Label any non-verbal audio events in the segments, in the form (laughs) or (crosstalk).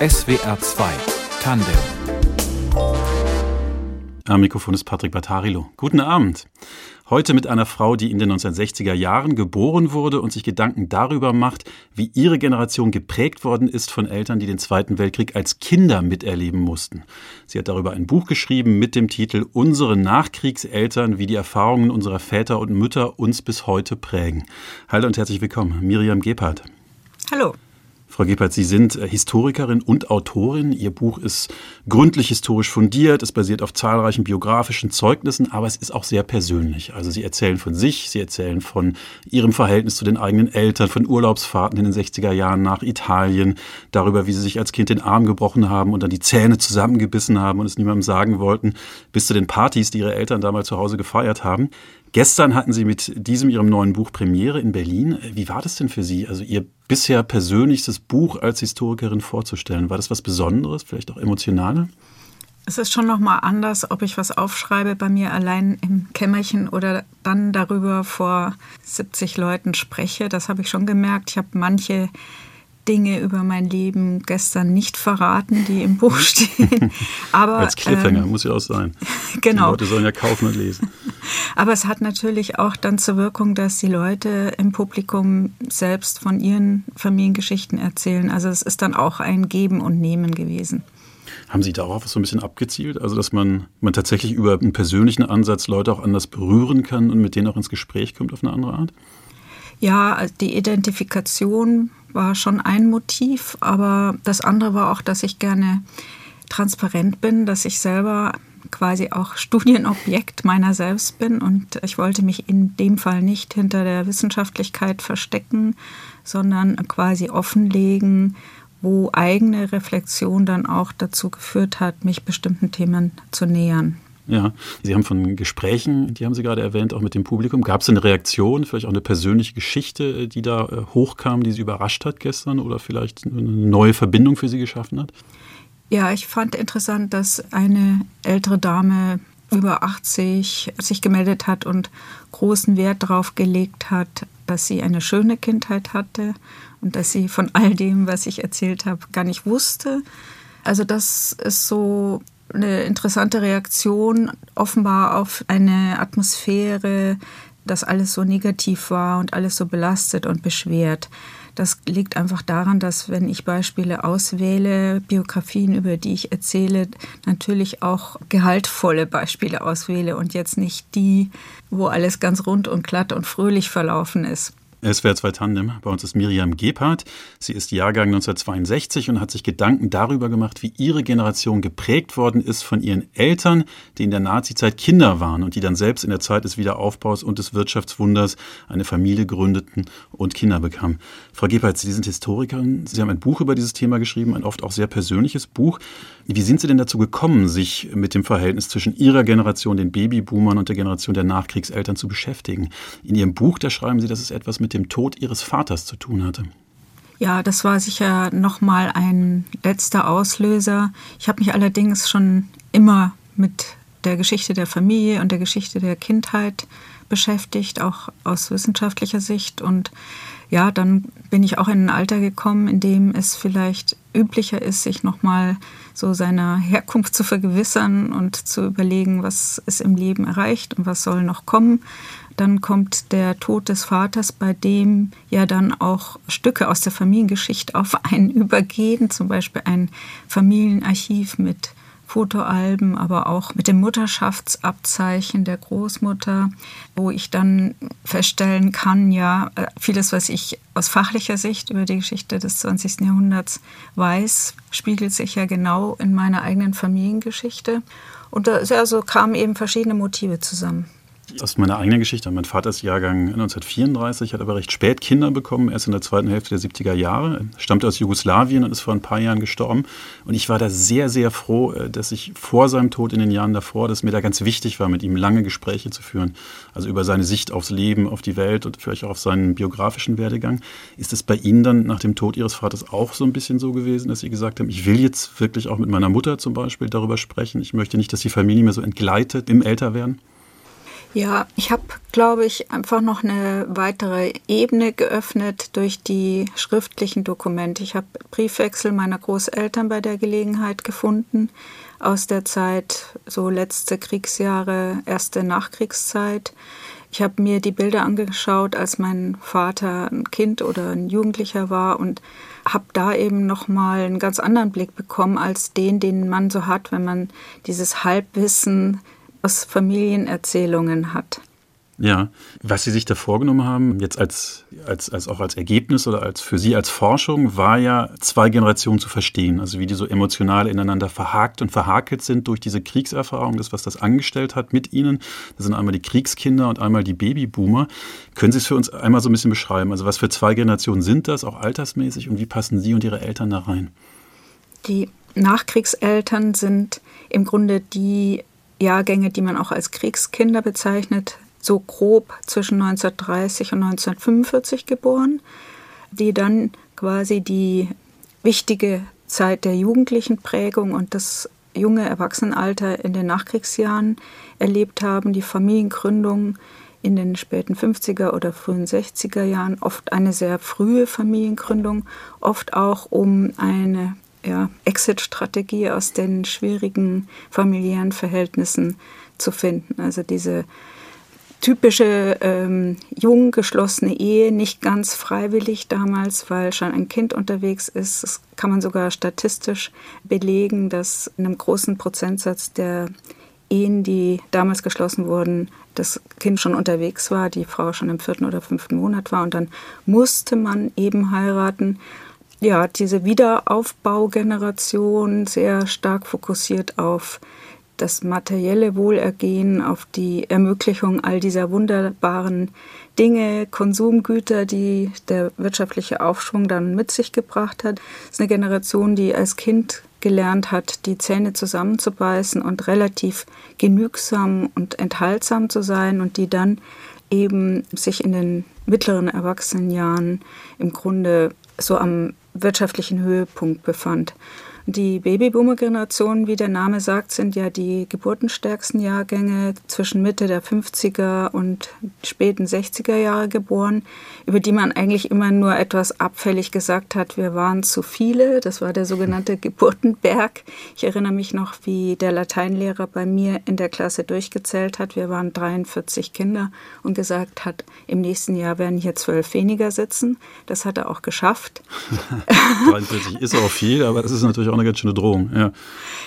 SWR 2 Tandem. Am Mikrofon ist Patrick Battarilo. Guten Abend. Heute mit einer Frau, die in den 1960er Jahren geboren wurde und sich Gedanken darüber macht, wie ihre Generation geprägt worden ist von Eltern, die den Zweiten Weltkrieg als Kinder miterleben mussten. Sie hat darüber ein Buch geschrieben mit dem Titel Unsere Nachkriegseltern, wie die Erfahrungen unserer Väter und Mütter uns bis heute prägen. Hallo und herzlich willkommen, Miriam Gebhardt. Hallo. Frau Gebhardt, Sie sind äh, Historikerin und Autorin. Ihr Buch ist gründlich historisch fundiert, es basiert auf zahlreichen biografischen Zeugnissen, aber es ist auch sehr persönlich. Also Sie erzählen von sich, Sie erzählen von Ihrem Verhältnis zu den eigenen Eltern, von Urlaubsfahrten in den 60er Jahren nach Italien, darüber, wie Sie sich als Kind den Arm gebrochen haben und dann die Zähne zusammengebissen haben und es niemandem sagen wollten, bis zu den Partys, die Ihre Eltern damals zu Hause gefeiert haben. Gestern hatten Sie mit diesem Ihrem neuen Buch Premiere in Berlin. Wie war das denn für Sie, also Ihr bisher persönlichstes Buch als Historikerin vorzustellen? War das was Besonderes, vielleicht auch emotionaler? Es ist schon noch mal anders, ob ich was aufschreibe bei mir allein im Kämmerchen oder dann darüber vor 70 Leuten spreche. Das habe ich schon gemerkt. Ich habe manche Dinge über mein Leben gestern nicht verraten, die im Buch (laughs) stehen. Aber, Als Cliffhanger ähm, muss ja auch sein. (laughs) Genau. Die Leute sollen ja kaufen und lesen. (laughs) Aber es hat natürlich auch dann zur Wirkung, dass die Leute im Publikum selbst von ihren Familiengeschichten erzählen. Also es ist dann auch ein Geben und Nehmen gewesen. Haben Sie darauf so ein bisschen abgezielt? Also, dass man, man tatsächlich über einen persönlichen Ansatz Leute auch anders berühren kann und mit denen auch ins Gespräch kommt auf eine andere Art? Ja, die Identifikation war schon ein Motiv, aber das andere war auch, dass ich gerne transparent bin, dass ich selber quasi auch (laughs) Studienobjekt meiner selbst bin und ich wollte mich in dem Fall nicht hinter der Wissenschaftlichkeit verstecken, sondern quasi offenlegen, wo eigene Reflexion dann auch dazu geführt hat, mich bestimmten Themen zu nähern. Ja, Sie haben von Gesprächen, die haben Sie gerade erwähnt, auch mit dem Publikum. Gab es eine Reaktion, vielleicht auch eine persönliche Geschichte, die da äh, hochkam, die Sie überrascht hat gestern oder vielleicht eine neue Verbindung für Sie geschaffen hat? Ja, ich fand interessant, dass eine ältere Dame über 80 sich gemeldet hat und großen Wert darauf gelegt hat, dass sie eine schöne Kindheit hatte und dass sie von all dem, was ich erzählt habe, gar nicht wusste. Also das ist so eine interessante Reaktion offenbar auf eine Atmosphäre, dass alles so negativ war und alles so belastet und beschwert. Das liegt einfach daran, dass wenn ich Beispiele auswähle, Biografien, über die ich erzähle, natürlich auch gehaltvolle Beispiele auswähle und jetzt nicht die, wo alles ganz rund und glatt und fröhlich verlaufen ist. SWR 2 Tandem. Bei uns ist Miriam Gebhardt. Sie ist Jahrgang 1962 und hat sich Gedanken darüber gemacht, wie ihre Generation geprägt worden ist von ihren Eltern, die in der Nazizeit Kinder waren und die dann selbst in der Zeit des Wiederaufbaus und des Wirtschaftswunders eine Familie gründeten und Kinder bekamen. Frau Gebhardt, Sie sind Historikerin. Sie haben ein Buch über dieses Thema geschrieben, ein oft auch sehr persönliches Buch. Wie sind Sie denn dazu gekommen, sich mit dem Verhältnis zwischen Ihrer Generation, den Babyboomern und der Generation der Nachkriegseltern zu beschäftigen? In Ihrem Buch, da schreiben Sie, dass es etwas mit dem Tod ihres Vaters zu tun hatte. Ja, das war sicher nochmal ein letzter Auslöser. Ich habe mich allerdings schon immer mit der Geschichte der Familie und der Geschichte der Kindheit beschäftigt, auch aus wissenschaftlicher Sicht. Und ja, dann bin ich auch in ein Alter gekommen, in dem es vielleicht üblicher ist, sich nochmal so seiner Herkunft zu vergewissern und zu überlegen, was ist im Leben erreicht und was soll noch kommen. Dann kommt der Tod des Vaters, bei dem ja dann auch Stücke aus der Familiengeschichte auf einen (laughs) übergehen, zum Beispiel ein Familienarchiv mit Fotoalben, aber auch mit dem Mutterschaftsabzeichen der Großmutter, wo ich dann feststellen kann, ja, vieles, was ich aus fachlicher Sicht über die Geschichte des 20. Jahrhunderts weiß, spiegelt sich ja genau in meiner eigenen Familiengeschichte. Und da also kamen eben verschiedene Motive zusammen aus meiner eigenen Geschichte. Mein Vater ist Jahrgang 1934, hat aber recht spät Kinder bekommen, erst in der zweiten Hälfte der 70er Jahre. Stammte aus Jugoslawien und ist vor ein paar Jahren gestorben. Und ich war da sehr, sehr froh, äh, dass ich vor seinem Tod in den Jahren davor, dass mir da ganz wichtig war, mit ihm lange Gespräche zu führen. Also über seine Sicht aufs Leben, auf die Welt und vielleicht auch auf seinen biografischen Werdegang. Ist es bei Ihnen dann nach dem Tod Ihres Vaters auch so ein bisschen so gewesen, dass Sie gesagt haben, ich will jetzt wirklich auch mit meiner Mutter zum Beispiel darüber sprechen. Ich möchte nicht, dass die Familie mir so entgleitet im Älterwerden? Ja, ich habe, glaube ich, einfach noch eine weitere Ebene geöffnet durch die schriftlichen Dokumente. Ich habe Briefwechsel meiner Großeltern bei der Gelegenheit gefunden aus der Zeit, so letzte Kriegsjahre, erste Nachkriegszeit. Ich habe mir die Bilder angeschaut, als mein Vater ein Kind oder ein Jugendlicher war und habe da eben noch mal einen ganz anderen Blick bekommen als den, den man so hat, wenn man dieses Halbwissen aus Familienerzählungen hat. Ja, was Sie sich da vorgenommen haben, jetzt als, als, als auch als Ergebnis oder als für Sie als Forschung, war ja zwei Generationen zu verstehen. Also wie die so emotional ineinander verhakt und verhakelt sind durch diese Kriegserfahrung, das, was das angestellt hat mit Ihnen. Das sind einmal die Kriegskinder und einmal die Babyboomer. Können Sie es für uns einmal so ein bisschen beschreiben? Also was für zwei Generationen sind das, auch altersmäßig, und wie passen Sie und Ihre Eltern da rein? Die Nachkriegseltern sind im Grunde die Jahrgänge, die man auch als Kriegskinder bezeichnet, so grob zwischen 1930 und 1945 geboren, die dann quasi die wichtige Zeit der jugendlichen Prägung und das junge Erwachsenenalter in den Nachkriegsjahren erlebt haben, die Familiengründung in den späten 50er oder frühen 60er Jahren, oft eine sehr frühe Familiengründung, oft auch um eine ja, Exit-Strategie aus den schwierigen familiären Verhältnissen zu finden. Also diese typische ähm, jung geschlossene Ehe, nicht ganz freiwillig damals, weil schon ein Kind unterwegs ist. Das kann man sogar statistisch belegen, dass in einem großen Prozentsatz der Ehen, die damals geschlossen wurden, das Kind schon unterwegs war, die Frau schon im vierten oder fünften Monat war und dann musste man eben heiraten ja, diese Wiederaufbaugeneration sehr stark fokussiert auf das materielle Wohlergehen, auf die Ermöglichung all dieser wunderbaren Dinge, Konsumgüter, die der wirtschaftliche Aufschwung dann mit sich gebracht hat. Es ist eine Generation, die als Kind gelernt hat, die Zähne zusammenzubeißen und relativ genügsam und enthaltsam zu sein und die dann eben sich in den mittleren Erwachsenenjahren im Grunde so am wirtschaftlichen Höhepunkt befand. Die Babyboomer-Generation, wie der Name sagt, sind ja die geburtenstärksten Jahrgänge zwischen Mitte der 50er und späten 60er Jahre geboren, über die man eigentlich immer nur etwas abfällig gesagt hat, wir waren zu viele. Das war der sogenannte (laughs) Geburtenberg. Ich erinnere mich noch, wie der Lateinlehrer bei mir in der Klasse durchgezählt hat. Wir waren 43 Kinder und gesagt hat, im nächsten Jahr werden hier zwölf weniger sitzen. Das hat er auch geschafft. (laughs) 43 ist auch viel, aber das ist natürlich auch eine ganz schöne Drohung. Ja,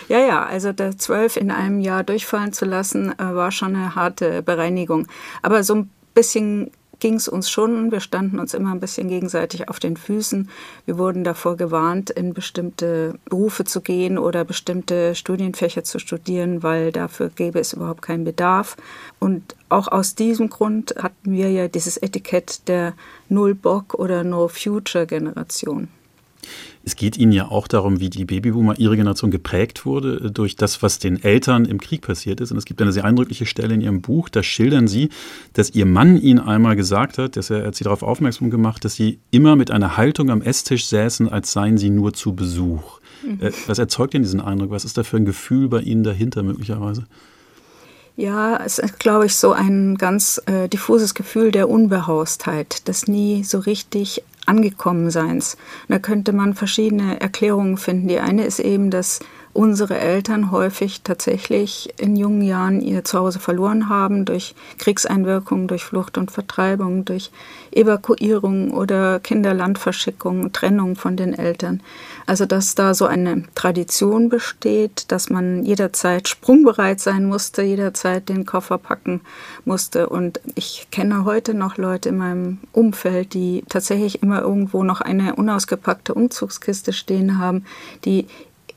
ja, ja also zwölf in einem Jahr durchfallen zu lassen, äh, war schon eine harte Bereinigung. Aber so ein bisschen ging es uns schon. Wir standen uns immer ein bisschen gegenseitig auf den Füßen. Wir wurden davor gewarnt, in bestimmte Berufe zu gehen oder bestimmte Studienfächer zu studieren, weil dafür gäbe es überhaupt keinen Bedarf. Und auch aus diesem Grund hatten wir ja dieses Etikett der Null-Bock- oder No-Future-Generation. Es geht Ihnen ja auch darum, wie die Babyboomer, Ihre Generation geprägt wurde äh, durch das, was den Eltern im Krieg passiert ist. Und es gibt eine sehr eindrückliche Stelle in Ihrem Buch, da schildern Sie, dass Ihr Mann Ihnen einmal gesagt hat, dass er, hat Sie darauf aufmerksam gemacht, dass Sie immer mit einer Haltung am Esstisch säßen, als seien Sie nur zu Besuch. Mhm. Äh, was erzeugt denn diesen Eindruck? Was ist da für ein Gefühl bei Ihnen dahinter möglicherweise? Ja, es ist, glaube ich, so ein ganz äh, diffuses Gefühl der Unbehaustheit, das nie so richtig Angekommenseins. Da könnte man verschiedene Erklärungen finden. Die eine ist eben, dass unsere Eltern häufig tatsächlich in jungen Jahren ihr Zuhause verloren haben durch Kriegseinwirkungen, durch Flucht und Vertreibung, durch Evakuierung oder Kinderlandverschickung, Trennung von den Eltern. Also dass da so eine Tradition besteht, dass man jederzeit sprungbereit sein musste, jederzeit den Koffer packen musste. Und ich kenne heute noch Leute in meinem Umfeld, die tatsächlich immer irgendwo noch eine unausgepackte Umzugskiste stehen haben, die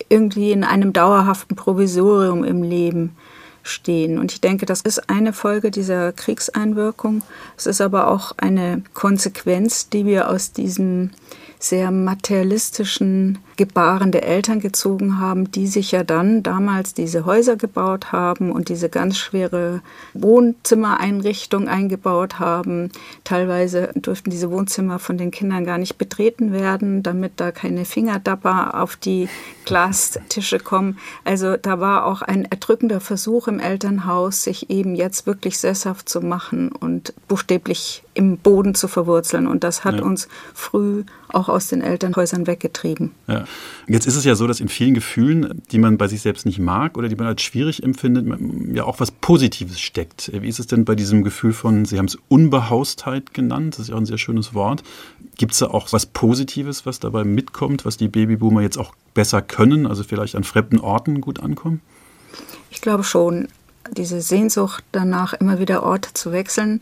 irgendwie in einem dauerhaften Provisorium im Leben stehen. Und ich denke, das ist eine Folge dieser Kriegseinwirkung. Es ist aber auch eine Konsequenz, die wir aus diesem sehr materialistischen Gebaren der Eltern gezogen haben, die sich ja dann damals diese Häuser gebaut haben und diese ganz schwere Wohnzimmereinrichtung eingebaut haben. Teilweise durften diese Wohnzimmer von den Kindern gar nicht betreten werden, damit da keine Fingerdapper auf die Glastische kommen. Also da war auch ein erdrückender Versuch im Elternhaus sich eben jetzt wirklich sesshaft zu machen und buchstäblich im Boden zu verwurzeln. Und das hat ja. uns früh auch aus den Elternhäusern weggetrieben. Ja. Jetzt ist es ja so, dass in vielen Gefühlen, die man bei sich selbst nicht mag oder die man als schwierig empfindet, ja auch was Positives steckt. Wie ist es denn bei diesem Gefühl von, Sie haben es Unbehaustheit genannt, das ist ja auch ein sehr schönes Wort. Gibt es da auch was Positives, was dabei mitkommt, was die Babyboomer jetzt auch besser können, also vielleicht an fremden Orten gut ankommen? Ich glaube schon. Diese Sehnsucht danach, immer wieder Orte zu wechseln,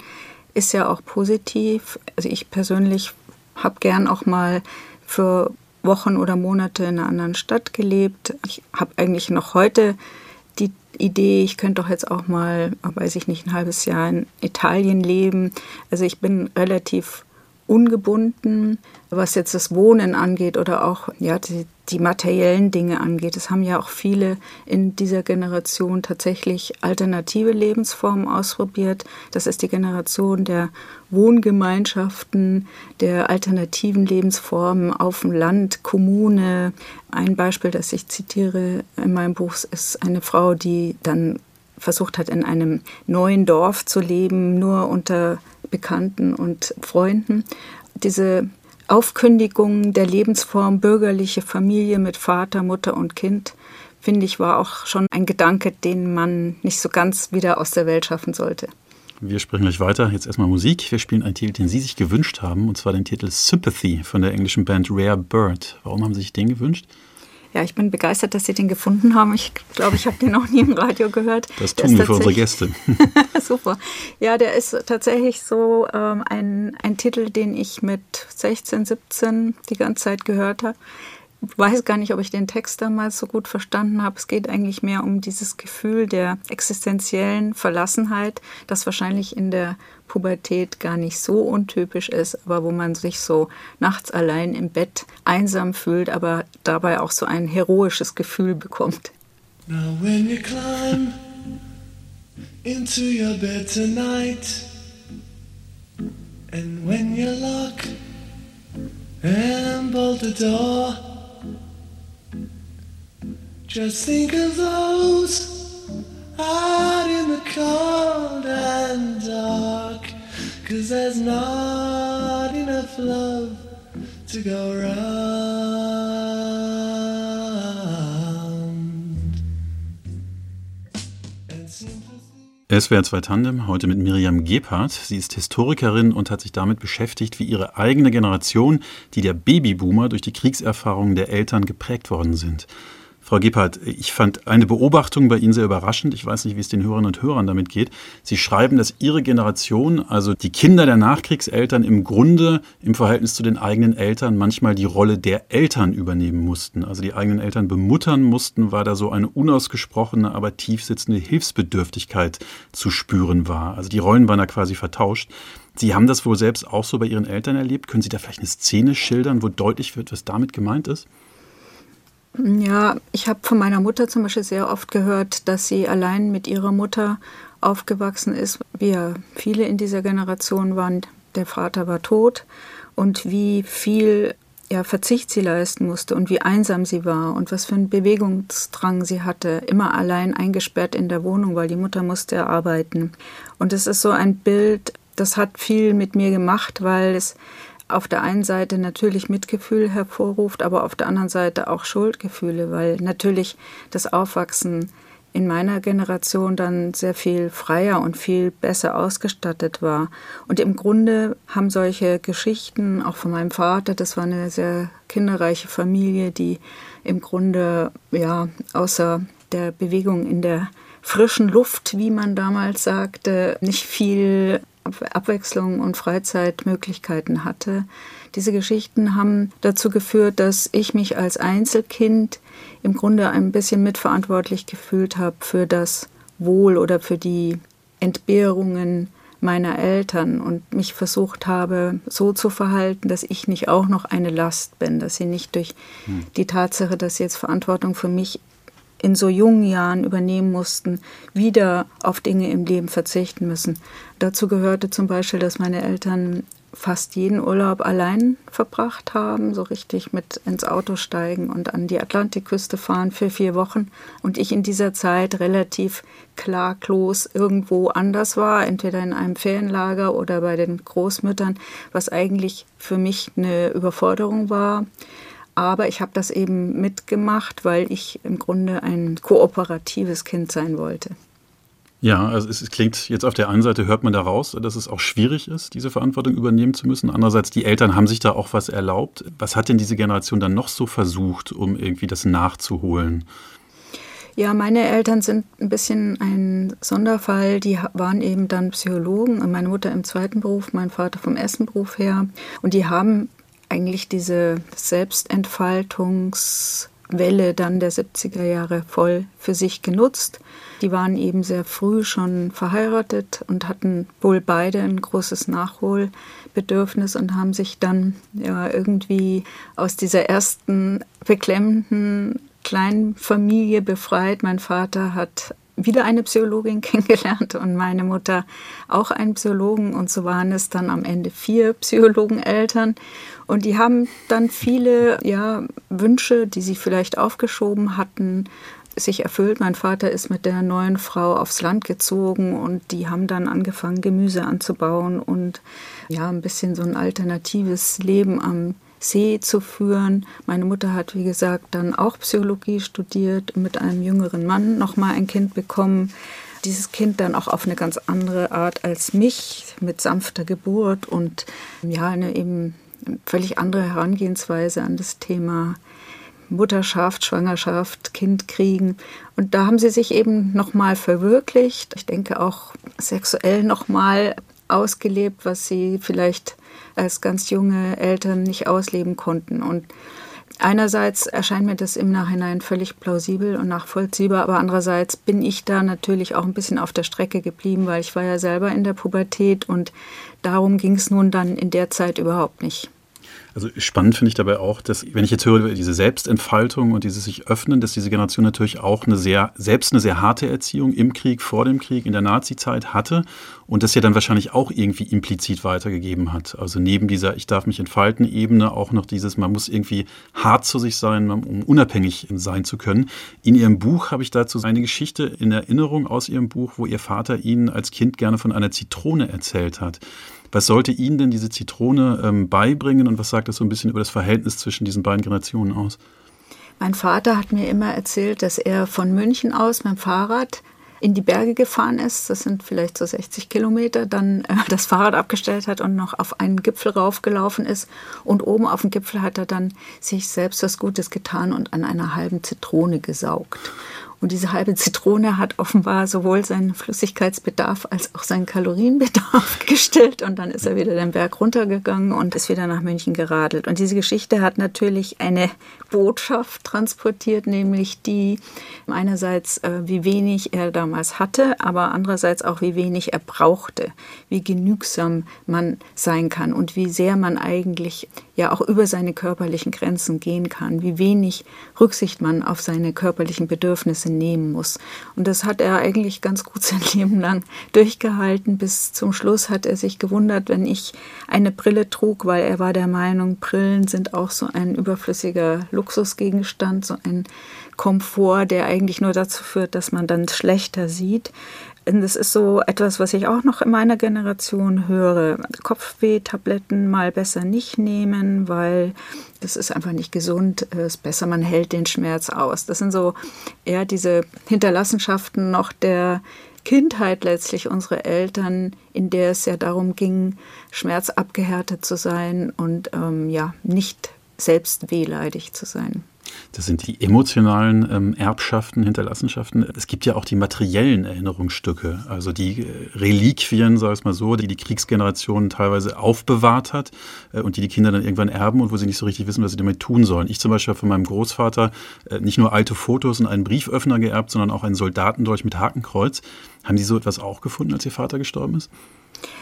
ist ja auch positiv. Also ich persönlich habe gern auch mal für Wochen oder Monate in einer anderen Stadt gelebt. Ich habe eigentlich noch heute die Idee, ich könnte doch jetzt auch mal, weiß ich nicht, ein halbes Jahr in Italien leben. Also ich bin relativ ungebunden, was jetzt das Wohnen angeht oder auch ja, die, die materiellen Dinge angeht. Es haben ja auch viele in dieser Generation tatsächlich alternative Lebensformen ausprobiert. Das ist die Generation der Wohngemeinschaften, der alternativen Lebensformen auf dem Land, Kommune. Ein Beispiel, das ich zitiere in meinem Buch, ist eine Frau, die dann versucht hat, in einem neuen Dorf zu leben, nur unter Bekannten und Freunden. Diese Aufkündigung der Lebensform bürgerliche Familie mit Vater, Mutter und Kind, finde ich, war auch schon ein Gedanke, den man nicht so ganz wieder aus der Welt schaffen sollte. Wir sprechen gleich weiter. Jetzt erstmal Musik. Wir spielen einen Titel, den Sie sich gewünscht haben, und zwar den Titel Sympathy von der englischen Band Rare Bird. Warum haben Sie sich den gewünscht? Ja, ich bin begeistert, dass Sie den gefunden haben. Ich glaube, ich habe den noch nie im Radio gehört. Das tun wir für unsere Gäste. (laughs) Super. Ja, der ist tatsächlich so ähm, ein, ein Titel, den ich mit 16, 17 die ganze Zeit gehört habe weiß gar nicht, ob ich den Text damals so gut verstanden habe. Es geht eigentlich mehr um dieses Gefühl der existenziellen Verlassenheit, das wahrscheinlich in der Pubertät gar nicht so untypisch ist, aber wo man sich so nachts allein im Bett einsam fühlt, aber dabei auch so ein heroisches Gefühl bekommt. Now when you climb into your bed tonight and when you lock and bolt the door Just think of those out in the cold and dark. Cause there's not enough love to go round. SWR 2 Tandem, heute mit Miriam Gebhardt. Sie ist Historikerin und hat sich damit beschäftigt, wie ihre eigene Generation, die der Babyboomer durch die Kriegserfahrungen der Eltern geprägt worden sind. Frau Gebhardt, ich fand eine Beobachtung bei Ihnen sehr überraschend. Ich weiß nicht, wie es den Hörerinnen und Hörern damit geht. Sie schreiben, dass Ihre Generation, also die Kinder der Nachkriegseltern, im Grunde im Verhältnis zu den eigenen Eltern manchmal die Rolle der Eltern übernehmen mussten. Also die eigenen Eltern bemuttern mussten, weil da so eine unausgesprochene, aber tiefsitzende Hilfsbedürftigkeit zu spüren war. Also die Rollen waren da quasi vertauscht. Sie haben das wohl selbst auch so bei Ihren Eltern erlebt. Können Sie da vielleicht eine Szene schildern, wo deutlich wird, was damit gemeint ist? Ja, ich habe von meiner Mutter zum Beispiel sehr oft gehört, dass sie allein mit ihrer Mutter aufgewachsen ist. Wir viele in dieser Generation waren, der Vater war tot und wie viel ja, Verzicht sie leisten musste und wie einsam sie war und was für einen Bewegungsdrang sie hatte, immer allein eingesperrt in der Wohnung, weil die Mutter musste arbeiten. Und es ist so ein Bild, das hat viel mit mir gemacht, weil es auf der einen Seite natürlich Mitgefühl hervorruft, aber auf der anderen Seite auch Schuldgefühle, weil natürlich das Aufwachsen in meiner Generation dann sehr viel freier und viel besser ausgestattet war. Und im Grunde haben solche Geschichten, auch von meinem Vater, das war eine sehr kinderreiche Familie, die im Grunde, ja, außer der Bewegung in der frischen Luft, wie man damals sagte, nicht viel Abwechslung und Freizeitmöglichkeiten hatte. Diese Geschichten haben dazu geführt, dass ich mich als Einzelkind im Grunde ein bisschen mitverantwortlich gefühlt habe für das Wohl oder für die Entbehrungen meiner Eltern und mich versucht habe, so zu verhalten, dass ich nicht auch noch eine Last bin, dass sie nicht durch hm. die Tatsache, dass sie jetzt Verantwortung für mich in so jungen Jahren übernehmen mussten, wieder auf Dinge im Leben verzichten müssen. Dazu gehörte zum Beispiel, dass meine Eltern fast jeden Urlaub allein verbracht haben, so richtig mit ins Auto steigen und an die Atlantikküste fahren für vier Wochen. Und ich in dieser Zeit relativ klaglos irgendwo anders war, entweder in einem Ferienlager oder bei den Großmüttern, was eigentlich für mich eine Überforderung war. Aber ich habe das eben mitgemacht, weil ich im Grunde ein kooperatives Kind sein wollte. Ja, also es, klingt jetzt auf der einen Seite hört man da raus, dass es auch schwierig ist, diese Verantwortung übernehmen zu müssen. Andererseits, die Eltern haben sich da auch was erlaubt. Was hat denn diese Generation dann noch so versucht, um irgendwie das nachzuholen? Ja, meine Eltern sind ein bisschen ein Sonderfall. Die waren eben dann Psychologen. Meine Mutter im zweiten Beruf, mein Vater vom ersten Beruf her. Und die haben eigentlich diese Selbstentfaltungswelle dann der 70er Jahre voll für sich genutzt die waren eben sehr früh schon verheiratet und hatten wohl beide ein großes Nachholbedürfnis und haben sich dann ja irgendwie aus dieser ersten beklemmenden kleinen Familie befreit. Mein Vater hat wieder eine Psychologin (laughs) kennengelernt und meine Mutter auch einen Psychologen und so waren es dann am Ende vier Psychologeneltern und die haben dann viele ja, Wünsche, die sie vielleicht aufgeschoben hatten, sich erfüllt. Mein Vater ist mit der neuen Frau aufs Land gezogen und die haben dann angefangen, Gemüse anzubauen und ja, ein bisschen so ein alternatives Leben am See zu führen. Meine Mutter hat, wie gesagt, dann auch Psychologie studiert und mit einem jüngeren Mann nochmal ein Kind bekommen. Dieses Kind dann auch auf eine ganz andere Art als mich, mit sanfter Geburt und ja, eine eben völlig andere Herangehensweise an das Thema Mutterschaft, Schwangerschaft, Kind kriegen. Und da haben sie sich eben nochmal verwirklicht. Ich denke auch sexuell nochmal ausgelebt, was sie vielleicht als ganz junge Eltern nicht ausleben konnten. Und einerseits erscheint mir das im Nachhinein völlig plausibel und nachvollziehbar, aber andererseits bin ich da natürlich auch ein bisschen auf der Strecke geblieben, weil ich war ja selber in der Pubertät und darum ging es nun dann in der Zeit überhaupt nicht. Also spannend finde ich dabei auch, dass, wenn ich jetzt höre, diese Selbstentfaltung und dieses sich öffnen, dass diese Generation natürlich auch eine sehr, selbst eine sehr harte Erziehung im Krieg, vor dem Krieg, in der Nazi-Zeit hatte und das ja dann wahrscheinlich auch irgendwie implizit weitergegeben hat. Also neben dieser Ich darf mich entfalten Ebene auch noch dieses, man muss irgendwie hart zu sich sein, um unabhängig sein zu können. In Ihrem Buch habe ich dazu eine Geschichte in Erinnerung aus Ihrem Buch, wo Ihr Vater Ihnen als Kind gerne von einer Zitrone erzählt hat. Was sollte Ihnen denn diese Zitrone ähm, beibringen und was sagt das so ein bisschen über das Verhältnis zwischen diesen beiden Generationen aus? Mein Vater hat mir immer erzählt, dass er von München aus mit dem Fahrrad in die Berge gefahren ist, das sind vielleicht so 60 Kilometer, dann äh, (laughs) das Fahrrad abgestellt hat und noch auf einen Gipfel raufgelaufen ist. Und oben auf dem Gipfel hat er dann sich selbst was Gutes getan und an einer halben Zitrone gesaugt. Und diese halbe Zitrone hat offenbar sowohl seinen Flüssigkeitsbedarf als auch seinen Kalorienbedarf (laughs) gestillt. Und dann ist er wieder den Berg runtergegangen und ist wieder nach München geradelt. Und diese Geschichte hat natürlich eine Botschaft transportiert, nämlich die einerseits, äh, wie wenig er damals hatte, aber andererseits auch, wie wenig er brauchte, wie genügsam man sein kann und wie sehr man eigentlich ja auch über seine körperlichen Grenzen gehen kann, wie wenig Rücksicht man auf seine körperlichen Bedürfnisse nehmen muss. Und das hat er eigentlich ganz gut (laughs) sein Leben lang durchgehalten. Bis zum Schluss hat er sich gewundert, wenn ich eine Brille trug, weil er war der Meinung, Brillen sind auch so ein überflüssiger Luxusgegenstand, so ein Komfort, der eigentlich nur dazu führt, dass man dann schlechter sieht. Das ist so etwas, was ich auch noch in meiner Generation höre. Kopfweh-Tabletten mal besser nicht nehmen, weil das ist einfach nicht gesund. Es ist besser, man hält den Schmerz aus. Das sind so eher diese Hinterlassenschaften noch der Kindheit letztlich unsere Eltern, in der es ja darum ging, schmerzabgehärtet zu sein und ähm, ja nicht selbst wehleidig zu sein. Das sind die emotionalen ähm, Erbschaften, Hinterlassenschaften. Es gibt ja auch die materiellen Erinnerungsstücke, also die äh, Reliquien, sag ich mal so, die die Kriegsgeneration teilweise aufbewahrt hat äh, und die die Kinder dann irgendwann erben und wo sie nicht so richtig wissen, was sie damit tun sollen. Ich zum Beispiel habe von meinem Großvater äh, nicht nur alte Fotos und einen Brieföffner geerbt, sondern auch einen Soldatendolch mit Hakenkreuz. Haben Sie so etwas auch gefunden, als Ihr Vater gestorben ist?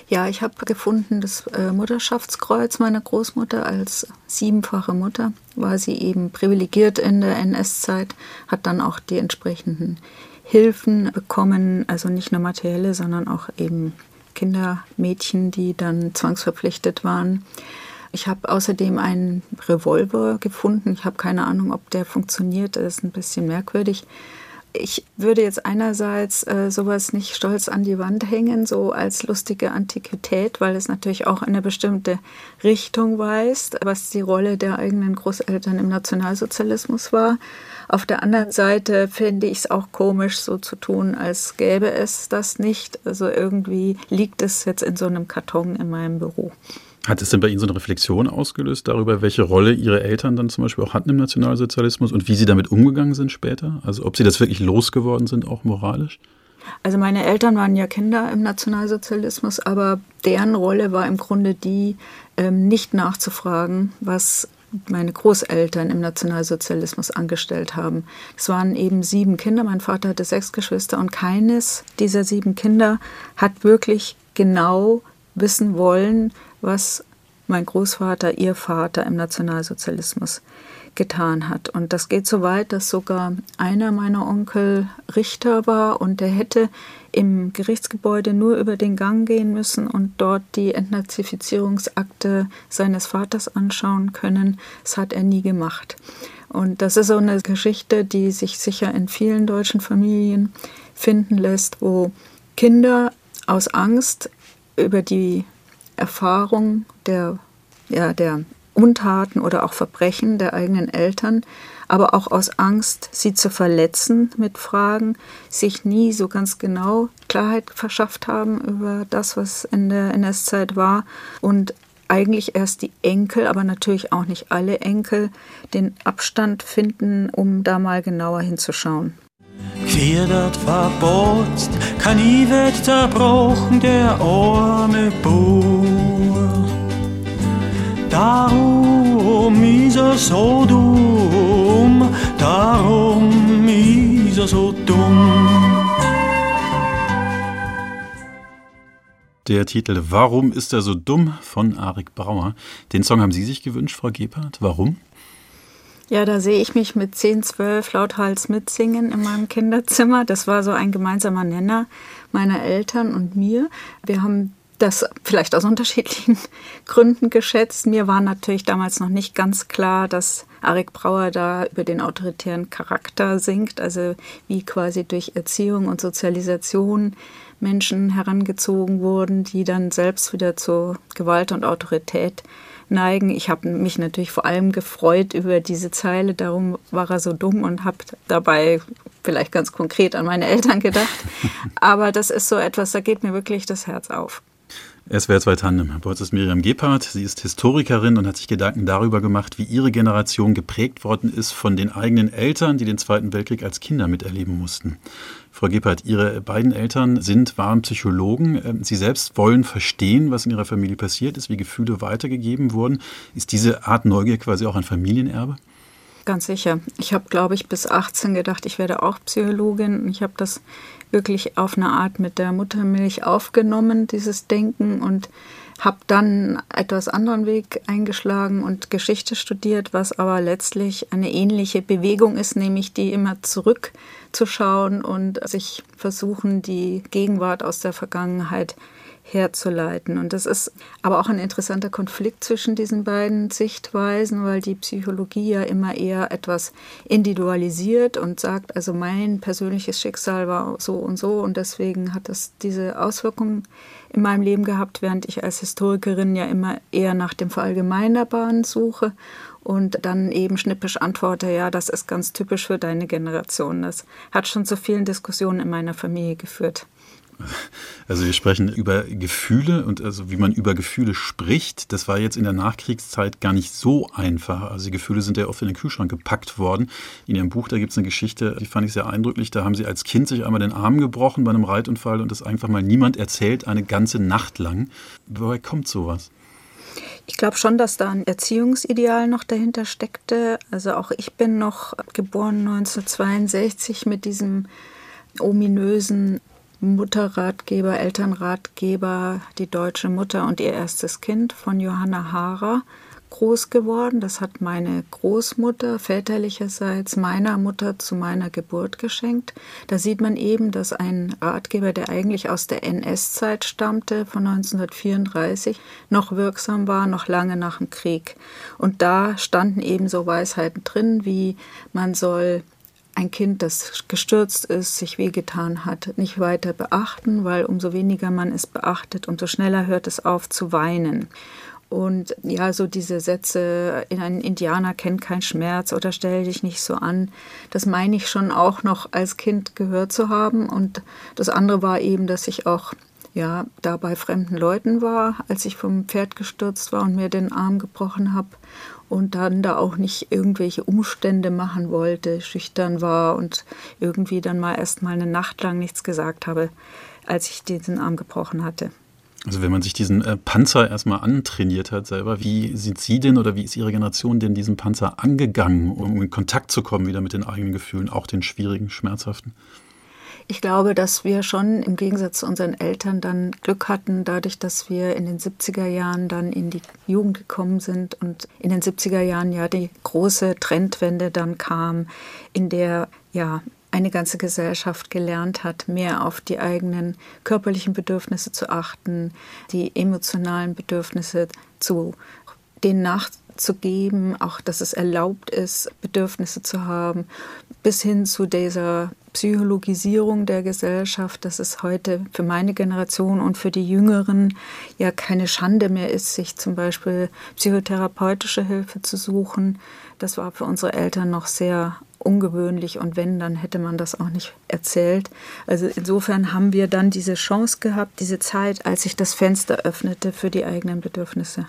Ja, ich habe gefunden, das äh, Mutterschaftskreuz meiner Großmutter als siebenfache Mutter war sie eben privilegiert in der NS-Zeit, hat dann auch die entsprechenden Hilfen bekommen, also nicht nur materielle, sondern auch eben Kindermädchen, die dann zwangsverpflichtet waren. Ich habe außerdem einen Revolver gefunden. Ich habe keine Ahnung, ob der funktioniert. Das ist ein bisschen merkwürdig. Ich würde jetzt einerseits äh, sowas nicht stolz an die Wand hängen, so als lustige Antiquität, weil es natürlich auch in eine bestimmte Richtung weist, was die Rolle der eigenen Großeltern im Nationalsozialismus war. Auf der anderen Seite finde ich es auch komisch, so zu tun, als gäbe es das nicht. Also irgendwie liegt es jetzt in so einem Karton in meinem Büro. Hat es denn bei Ihnen so eine Reflexion ausgelöst darüber, welche Rolle Ihre Eltern dann zum Beispiel auch hatten im Nationalsozialismus und wie Sie damit umgegangen sind später? Also ob Sie das wirklich losgeworden sind, auch moralisch? Also meine Eltern waren ja Kinder im Nationalsozialismus, aber deren Rolle war im Grunde die, ähm, nicht nachzufragen, was meine Großeltern im Nationalsozialismus angestellt haben. Es waren eben sieben Kinder, mein Vater hatte sechs Geschwister und keines dieser sieben Kinder hat wirklich genau wissen wollen, was mein Großvater, ihr Vater im Nationalsozialismus getan hat. Und das geht so weit, dass sogar einer meiner Onkel Richter war und der hätte im Gerichtsgebäude nur über den Gang gehen müssen und dort die Entnazifizierungsakte seines Vaters anschauen können. Das hat er nie gemacht. Und das ist so eine Geschichte, die sich sicher in vielen deutschen Familien finden lässt, wo Kinder aus Angst über die Erfahrung der, ja, der Untaten oder auch Verbrechen der eigenen Eltern, aber auch aus Angst, sie zu verletzen mit Fragen, sich nie so ganz genau Klarheit verschafft haben über das, was in der NS-Zeit war und eigentlich erst die Enkel, aber natürlich auch nicht alle Enkel, den Abstand finden, um da mal genauer hinzuschauen. Verbost, kann i wird zerbrochen, der arme Bauer. Darum ist er so dumm, darum ist er so dumm. Der Titel Warum ist er so dumm von Arik Brauer. Den Song haben Sie sich gewünscht, Frau Gebhardt. Warum? Ja, da sehe ich mich mit 10, 12 lauthals mitsingen in meinem Kinderzimmer. Das war so ein gemeinsamer Nenner meiner Eltern und mir. Wir haben das vielleicht aus unterschiedlichen (laughs) Gründen geschätzt. Mir war natürlich damals noch nicht ganz klar, dass Arik Brauer da über den autoritären Charakter singt, also wie quasi durch Erziehung und Sozialisation Menschen herangezogen wurden, die dann selbst wieder zur Gewalt und Autorität neigen. Ich habe mich natürlich vor allem gefreut über diese Zeile, darum war er so dumm und habe dabei vielleicht ganz konkret an meine (laughs) Eltern gedacht. Aber das ist so etwas, da geht mir wirklich das Herz auf. SWR 2 Tandem. Bei uns ist Miriam Gebhardt. Sie ist Historikerin und hat sich Gedanken darüber gemacht, wie ihre Generation geprägt worden ist von den eigenen Eltern, die den Zweiten Weltkrieg als Kinder miterleben mussten. Frau Gebhardt, Ihre beiden Eltern sind, waren Psychologen. Ähm, Sie selbst wollen verstehen, was in Ihrer Familie passiert ist, wie Gefühle weitergegeben wurden. Ist diese Art Neugier quasi auch ein Familienerbe? Ganz sicher. Ich habe, glaube ich, bis 18 gedacht, ich werde auch Psychologin. Ich habe das wirklich auf eine Art mit der Muttermilch aufgenommen, dieses Denken und habe dann etwas anderen Weg eingeschlagen und Geschichte studiert, was aber letztlich eine ähnliche Bewegung ist, nämlich die immer zurückzuschauen und sich versuchen, die Gegenwart aus der Vergangenheit herzuleiten. Und das ist aber auch ein interessanter Konflikt zwischen diesen beiden Sichtweisen, weil die Psychologie ja immer eher etwas individualisiert und sagt, also mein persönliches Schicksal war so und so und deswegen hat das diese Auswirkungen in meinem Leben gehabt, während ich als Historikerin ja immer eher nach dem Verallgemeinerbaren suche und dann eben schnippisch antworte, ja, das ist ganz typisch für deine Generation. Das hat schon zu vielen Diskussionen in meiner Familie geführt. Also wir sprechen über Gefühle und also wie man über Gefühle spricht. Das war jetzt in der Nachkriegszeit gar nicht so einfach. Also die Gefühle sind ja oft in den Kühlschrank gepackt worden. In Ihrem Buch, da gibt es eine Geschichte, die fand ich sehr eindrücklich. Da haben Sie als Kind sich einmal den Arm gebrochen bei einem Reitunfall und das einfach mal niemand erzählt, eine ganze Nacht lang. Woher kommt sowas? Ich glaube schon, dass da ein Erziehungsideal noch dahinter steckte. Also auch ich bin noch geboren 1962 mit diesem ominösen Mutterratgeber, Elternratgeber, die deutsche Mutter und ihr erstes Kind von Johanna Haarer groß geworden. Das hat meine Großmutter väterlicherseits meiner Mutter zu meiner Geburt geschenkt. Da sieht man eben, dass ein Ratgeber, der eigentlich aus der NS-Zeit stammte, von 1934, noch wirksam war, noch lange nach dem Krieg. Und da standen eben so Weisheiten drin, wie man soll ein Kind, das gestürzt ist, sich wehgetan hat, nicht weiter beachten, weil umso weniger man es beachtet, umso schneller hört es auf zu weinen. Und ja, so diese Sätze, ein Indianer kennt keinen Schmerz oder stell dich nicht so an, das meine ich schon auch noch als Kind gehört zu haben. Und das andere war eben, dass ich auch ja, da bei fremden Leuten war, als ich vom Pferd gestürzt war und mir den Arm gebrochen habe und dann da auch nicht irgendwelche Umstände machen wollte, schüchtern war und irgendwie dann mal erst mal eine Nacht lang nichts gesagt habe, als ich diesen Arm gebrochen hatte. Also wenn man sich diesen äh, Panzer erstmal antrainiert hat selber, wie sind Sie denn oder wie ist Ihre Generation denn diesen Panzer angegangen, um in Kontakt zu kommen wieder mit den eigenen Gefühlen, auch den schwierigen, schmerzhaften? Ich glaube, dass wir schon im Gegensatz zu unseren Eltern dann Glück hatten, dadurch, dass wir in den 70er Jahren dann in die Jugend gekommen sind und in den 70er Jahren ja die große Trendwende dann kam, in der ja eine ganze Gesellschaft gelernt hat, mehr auf die eigenen körperlichen Bedürfnisse zu achten, die emotionalen Bedürfnisse zu denen nachzugeben, auch dass es erlaubt ist, Bedürfnisse zu haben, bis hin zu dieser Psychologisierung der Gesellschaft, dass es heute für meine Generation und für die Jüngeren ja keine Schande mehr ist, sich zum Beispiel psychotherapeutische Hilfe zu suchen. Das war für unsere Eltern noch sehr ungewöhnlich und wenn, dann hätte man das auch nicht erzählt. Also insofern haben wir dann diese Chance gehabt, diese Zeit, als sich das Fenster öffnete für die eigenen Bedürfnisse.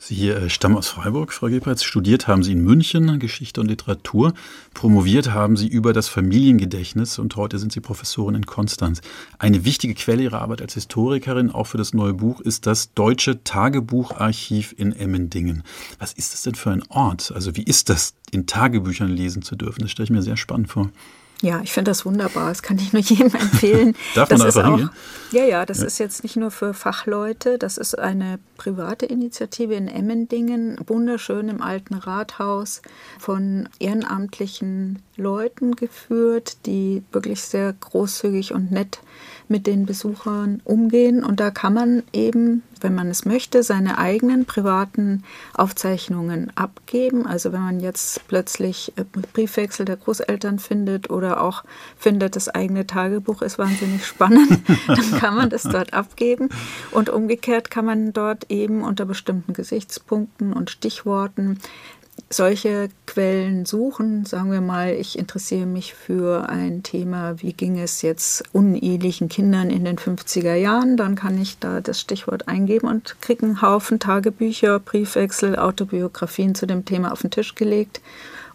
Sie äh, stammen aus Freiburg, Frau Gebhardt. Studiert haben Sie in München Geschichte und Literatur. Promoviert haben Sie über das Familiengedächtnis und heute sind Sie Professorin in Konstanz. Eine wichtige Quelle Ihrer Arbeit als Historikerin, auch für das neue Buch, ist das Deutsche Tagebucharchiv in Emmendingen. Was ist das denn für ein Ort? Also wie ist das, in Tagebüchern lesen zu dürfen? Das stelle ich mir sehr spannend vor. Ja, ich finde das wunderbar. Das kann ich nur (laughs) jedem empfehlen. Darf man das einfach auch, hingehen? Ja, ja, das ja. ist jetzt nicht nur für Fachleute. Das ist eine private Initiative in Emmendingen, wunderschön im alten Rathaus, von ehrenamtlichen Leuten geführt, die wirklich sehr großzügig und nett mit den Besuchern umgehen. Und da kann man eben, wenn man es möchte, seine eigenen privaten Aufzeichnungen abgeben. Also wenn man jetzt plötzlich äh, Briefwechsel der Großeltern findet oder auch findet, das eigene Tagebuch ist wahnsinnig spannend, (laughs) dann kann man das dort abgeben. Und umgekehrt kann man dort eben unter bestimmten Gesichtspunkten und Stichworten solche Quellen suchen, sagen wir mal, ich interessiere mich für ein Thema, wie ging es jetzt unehelichen Kindern in den 50er Jahren, dann kann ich da das Stichwort eingeben und kriege einen Haufen Tagebücher, Briefwechsel, Autobiografien zu dem Thema auf den Tisch gelegt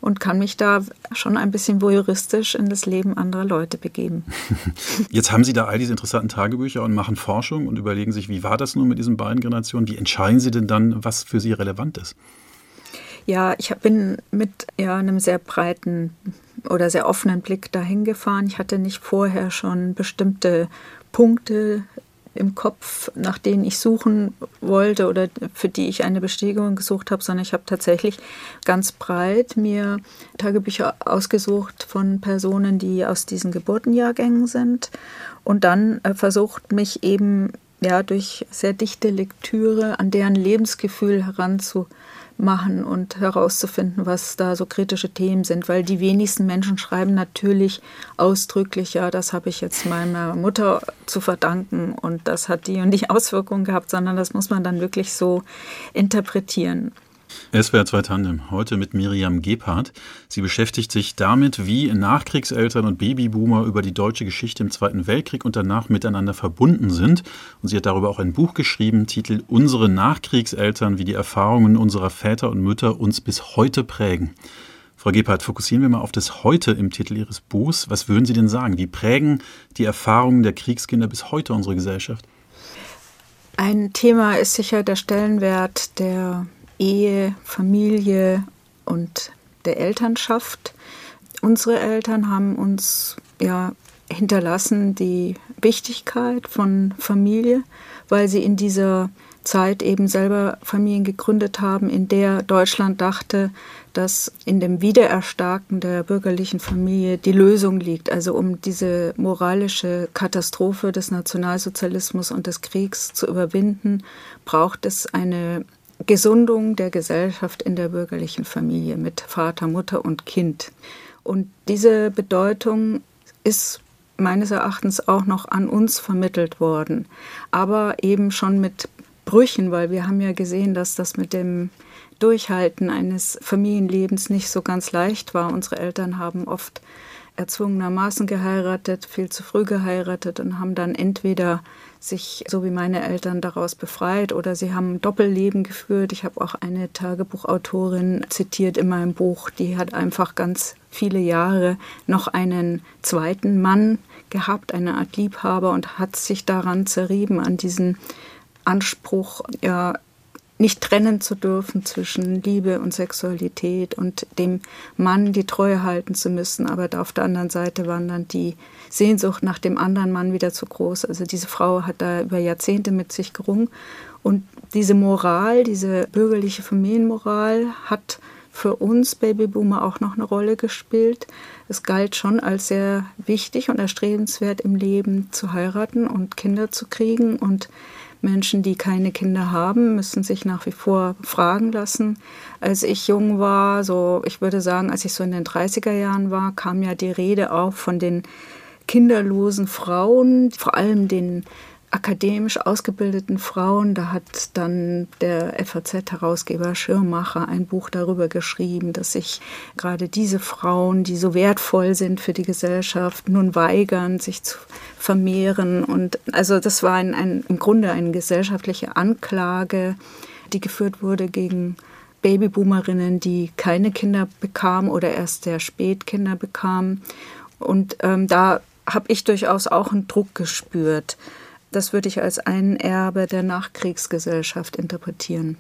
und kann mich da schon ein bisschen voyeuristisch in das Leben anderer Leute begeben. (laughs) Jetzt haben Sie da all diese interessanten Tagebücher und machen Forschung und überlegen sich, wie war das nun mit diesen beiden Generationen? Wie entscheiden Sie denn dann, was für Sie relevant ist? Ja, ich bin mit ja, einem sehr breiten oder sehr offenen Blick dahin gefahren. Ich hatte nicht vorher schon bestimmte Punkte im Kopf, nach denen ich suchen wollte oder für die ich eine Bestätigung gesucht habe, sondern ich habe tatsächlich ganz breit mir Tagebücher ausgesucht von Personen, die aus diesen Geburtenjahrgängen sind und dann äh, versucht, mich eben ja durch sehr dichte Lektüre an deren Lebensgefühl heranzu machen und herauszufinden, was da so kritische Themen sind, weil die wenigsten Menschen schreiben natürlich ausdrücklich, ja, das habe ich jetzt meiner Mutter zu verdanken und das hat die und die (laughs) Auswirkungen gehabt, sondern das muss man dann wirklich so interpretieren. SWR 2 Tandem, heute mit Miriam Gebhardt. Sie beschäftigt sich damit, wie Nachkriegseltern und Babyboomer über die deutsche Geschichte im Zweiten Weltkrieg und danach miteinander verbunden sind. Und sie hat darüber auch ein Buch geschrieben, Titel Unsere Nachkriegseltern, wie die Erfahrungen unserer Väter und Mütter uns bis heute prägen. Frau Gebhardt, fokussieren wir mal auf das Heute im Titel Ihres Buchs. Was würden Sie denn sagen? Wie prägen die Erfahrungen der Kriegskinder bis heute unsere Gesellschaft? Ein Thema ist sicher der Stellenwert der Ehe, Familie und der Elternschaft. Unsere Eltern haben uns ja hinterlassen die Wichtigkeit von Familie, weil sie in dieser Zeit eben selber Familien gegründet haben, in der Deutschland dachte, dass in dem Wiedererstarken der bürgerlichen Familie die Lösung liegt. Also um diese moralische Katastrophe des Nationalsozialismus und des Kriegs zu überwinden, braucht es eine Gesundung der Gesellschaft in der bürgerlichen Familie mit Vater, Mutter und Kind. Und diese Bedeutung ist meines Erachtens auch noch an uns vermittelt worden, aber eben schon mit Brüchen, weil wir haben ja gesehen, dass das mit dem Durchhalten eines Familienlebens nicht so ganz leicht war. Unsere Eltern haben oft erzwungenermaßen geheiratet, viel zu früh geheiratet und haben dann entweder sich, so wie meine Eltern, daraus befreit oder sie haben ein Doppelleben geführt. Ich habe auch eine Tagebuchautorin zitiert in meinem Buch, die hat einfach ganz viele Jahre noch einen zweiten Mann gehabt, eine Art Liebhaber und hat sich daran zerrieben, an diesen Anspruch, ja, nicht trennen zu dürfen zwischen Liebe und Sexualität und dem Mann die Treue halten zu müssen. Aber auf der anderen Seite waren dann die Sehnsucht nach dem anderen Mann wieder zu groß. Also diese Frau hat da über Jahrzehnte mit sich gerungen. Und diese Moral, diese bürgerliche Familienmoral hat für uns Babyboomer auch noch eine Rolle gespielt. Es galt schon als sehr wichtig und erstrebenswert im Leben zu heiraten und Kinder zu kriegen und Menschen, die keine Kinder haben, müssen sich nach wie vor fragen lassen. Als ich jung war, so ich würde sagen, als ich so in den 30er Jahren war, kam ja die Rede auch von den kinderlosen Frauen, vor allem den akademisch ausgebildeten Frauen. Da hat dann der FAZ-Herausgeber Schirmacher ein Buch darüber geschrieben, dass sich gerade diese Frauen, die so wertvoll sind für die Gesellschaft, nun weigern, sich zu vermehren. Und also das war ein, ein, im Grunde eine gesellschaftliche Anklage, die geführt wurde gegen Babyboomerinnen, die keine Kinder bekamen oder erst sehr spät Kinder bekamen. Und ähm, da habe ich durchaus auch einen Druck gespürt. Das würde ich als ein Erbe der Nachkriegsgesellschaft interpretieren.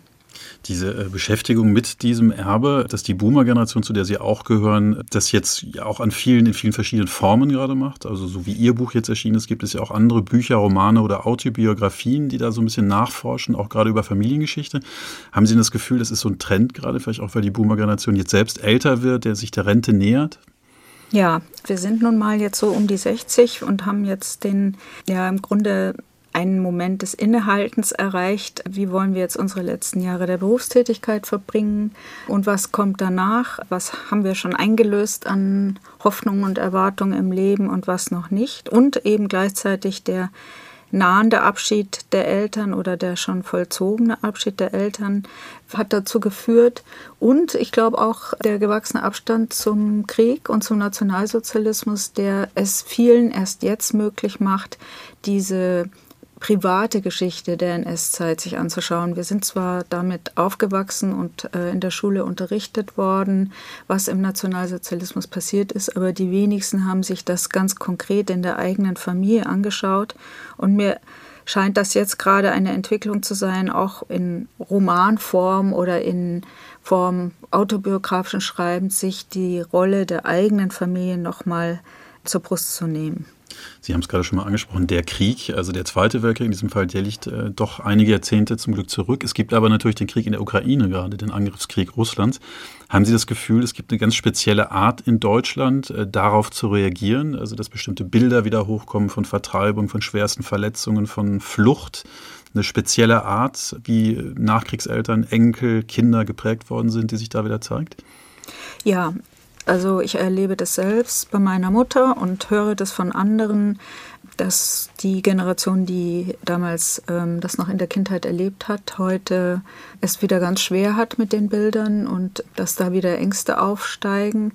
Diese äh, Beschäftigung mit diesem Erbe, dass die Boomer-Generation, zu der Sie auch gehören, das jetzt auch an vielen, in vielen verschiedenen Formen gerade macht. Also so wie Ihr Buch jetzt erschienen ist, gibt es ja auch andere Bücher, Romane oder Autobiografien, die da so ein bisschen nachforschen, auch gerade über Familiengeschichte. Haben Sie das Gefühl, das ist so ein Trend gerade, vielleicht auch weil die Boomer-Generation jetzt selbst älter wird, der sich der Rente nähert? Ja, wir sind nun mal jetzt so um die 60 und haben jetzt den, ja, im Grunde einen Moment des Innehaltens erreicht. Wie wollen wir jetzt unsere letzten Jahre der Berufstätigkeit verbringen und was kommt danach? Was haben wir schon eingelöst an Hoffnungen und Erwartungen im Leben und was noch nicht? Und eben gleichzeitig der nahende Abschied der Eltern oder der schon vollzogene Abschied der Eltern hat dazu geführt. Und ich glaube auch der gewachsene Abstand zum Krieg und zum Nationalsozialismus, der es vielen erst jetzt möglich macht, diese private Geschichte der NS-Zeit sich anzuschauen. Wir sind zwar damit aufgewachsen und äh, in der Schule unterrichtet worden, was im Nationalsozialismus passiert ist, aber die wenigsten haben sich das ganz konkret in der eigenen Familie angeschaut. Und mir scheint das jetzt gerade eine Entwicklung zu sein, auch in Romanform oder in Form autobiografischen Schreibens, sich die Rolle der eigenen Familie nochmal zur Brust zu nehmen. Sie haben es gerade schon mal angesprochen, der Krieg, also der Zweite Weltkrieg in diesem Fall, der liegt äh, doch einige Jahrzehnte zum Glück zurück. Es gibt aber natürlich den Krieg in der Ukraine gerade, den Angriffskrieg Russlands. Haben Sie das Gefühl, es gibt eine ganz spezielle Art in Deutschland, äh, darauf zu reagieren? Also dass bestimmte Bilder wieder hochkommen von Vertreibung, von schwersten Verletzungen, von Flucht? Eine spezielle Art, wie Nachkriegseltern, Enkel, Kinder geprägt worden sind, die sich da wieder zeigt? Ja, also ich erlebe das selbst bei meiner Mutter und höre das von anderen, dass die Generation, die damals ähm, das noch in der Kindheit erlebt hat, heute es wieder ganz schwer hat mit den Bildern und dass da wieder Ängste aufsteigen.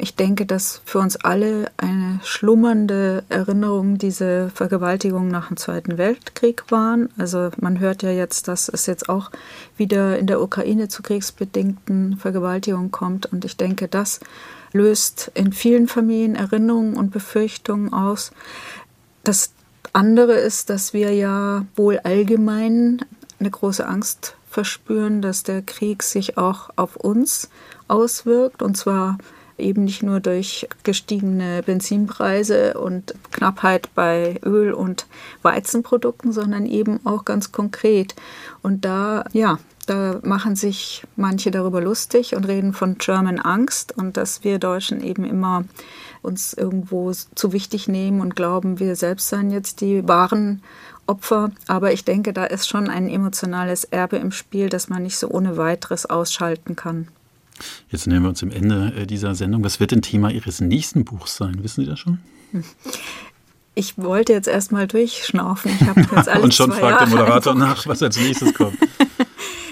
Ich denke, dass für uns alle eine schlummernde Erinnerung diese Vergewaltigungen nach dem Zweiten Weltkrieg waren. Also man hört ja jetzt, dass es jetzt auch wieder in der Ukraine zu kriegsbedingten Vergewaltigungen kommt. Und ich denke, das löst in vielen Familien Erinnerungen und Befürchtungen aus. Das andere ist, dass wir ja wohl allgemein eine große Angst verspüren, dass der Krieg sich auch auf uns auswirkt, und zwar eben nicht nur durch gestiegene Benzinpreise und Knappheit bei Öl und Weizenprodukten, sondern eben auch ganz konkret. Und da, ja, da machen sich manche darüber lustig und reden von German Angst und dass wir Deutschen eben immer uns irgendwo zu wichtig nehmen und glauben, wir selbst seien jetzt die wahren Opfer. Aber ich denke, da ist schon ein emotionales Erbe im Spiel, das man nicht so ohne weiteres ausschalten kann. Jetzt nähern wir uns am Ende äh, dieser Sendung. Was wird denn Thema Ihres nächsten Buchs sein? Wissen Sie das schon? Ich wollte jetzt erstmal durchschnaufen. Ich habe jetzt (laughs) alles Und schon fragt Jahre der Moderator (laughs) nach, was als nächstes kommt. (laughs)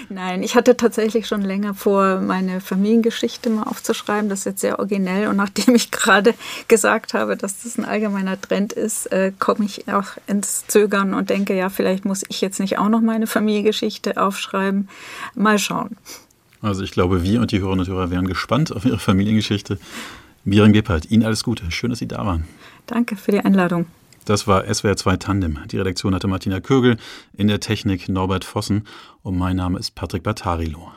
Nein, ich hatte tatsächlich schon länger vor, meine Familiengeschichte mal aufzuschreiben. Das ist jetzt sehr originell. Und nachdem ich gerade gesagt habe, dass das ein allgemeiner Trend ist, äh, komme ich auch ins Zögern und denke, ja, vielleicht muss ich jetzt nicht auch noch meine Familiengeschichte aufschreiben. Mal schauen. Also ich glaube, wir und die Hörerinnen und Hörer wären gespannt auf Ihre Familiengeschichte. Miriam Gebhardt, Ihnen alles Gute. Schön, dass Sie da waren. Danke für die Einladung. Das war SWR 2 Tandem. Die Redaktion hatte Martina Kögel, in der Technik Norbert Vossen und mein Name ist Patrick Battarilo.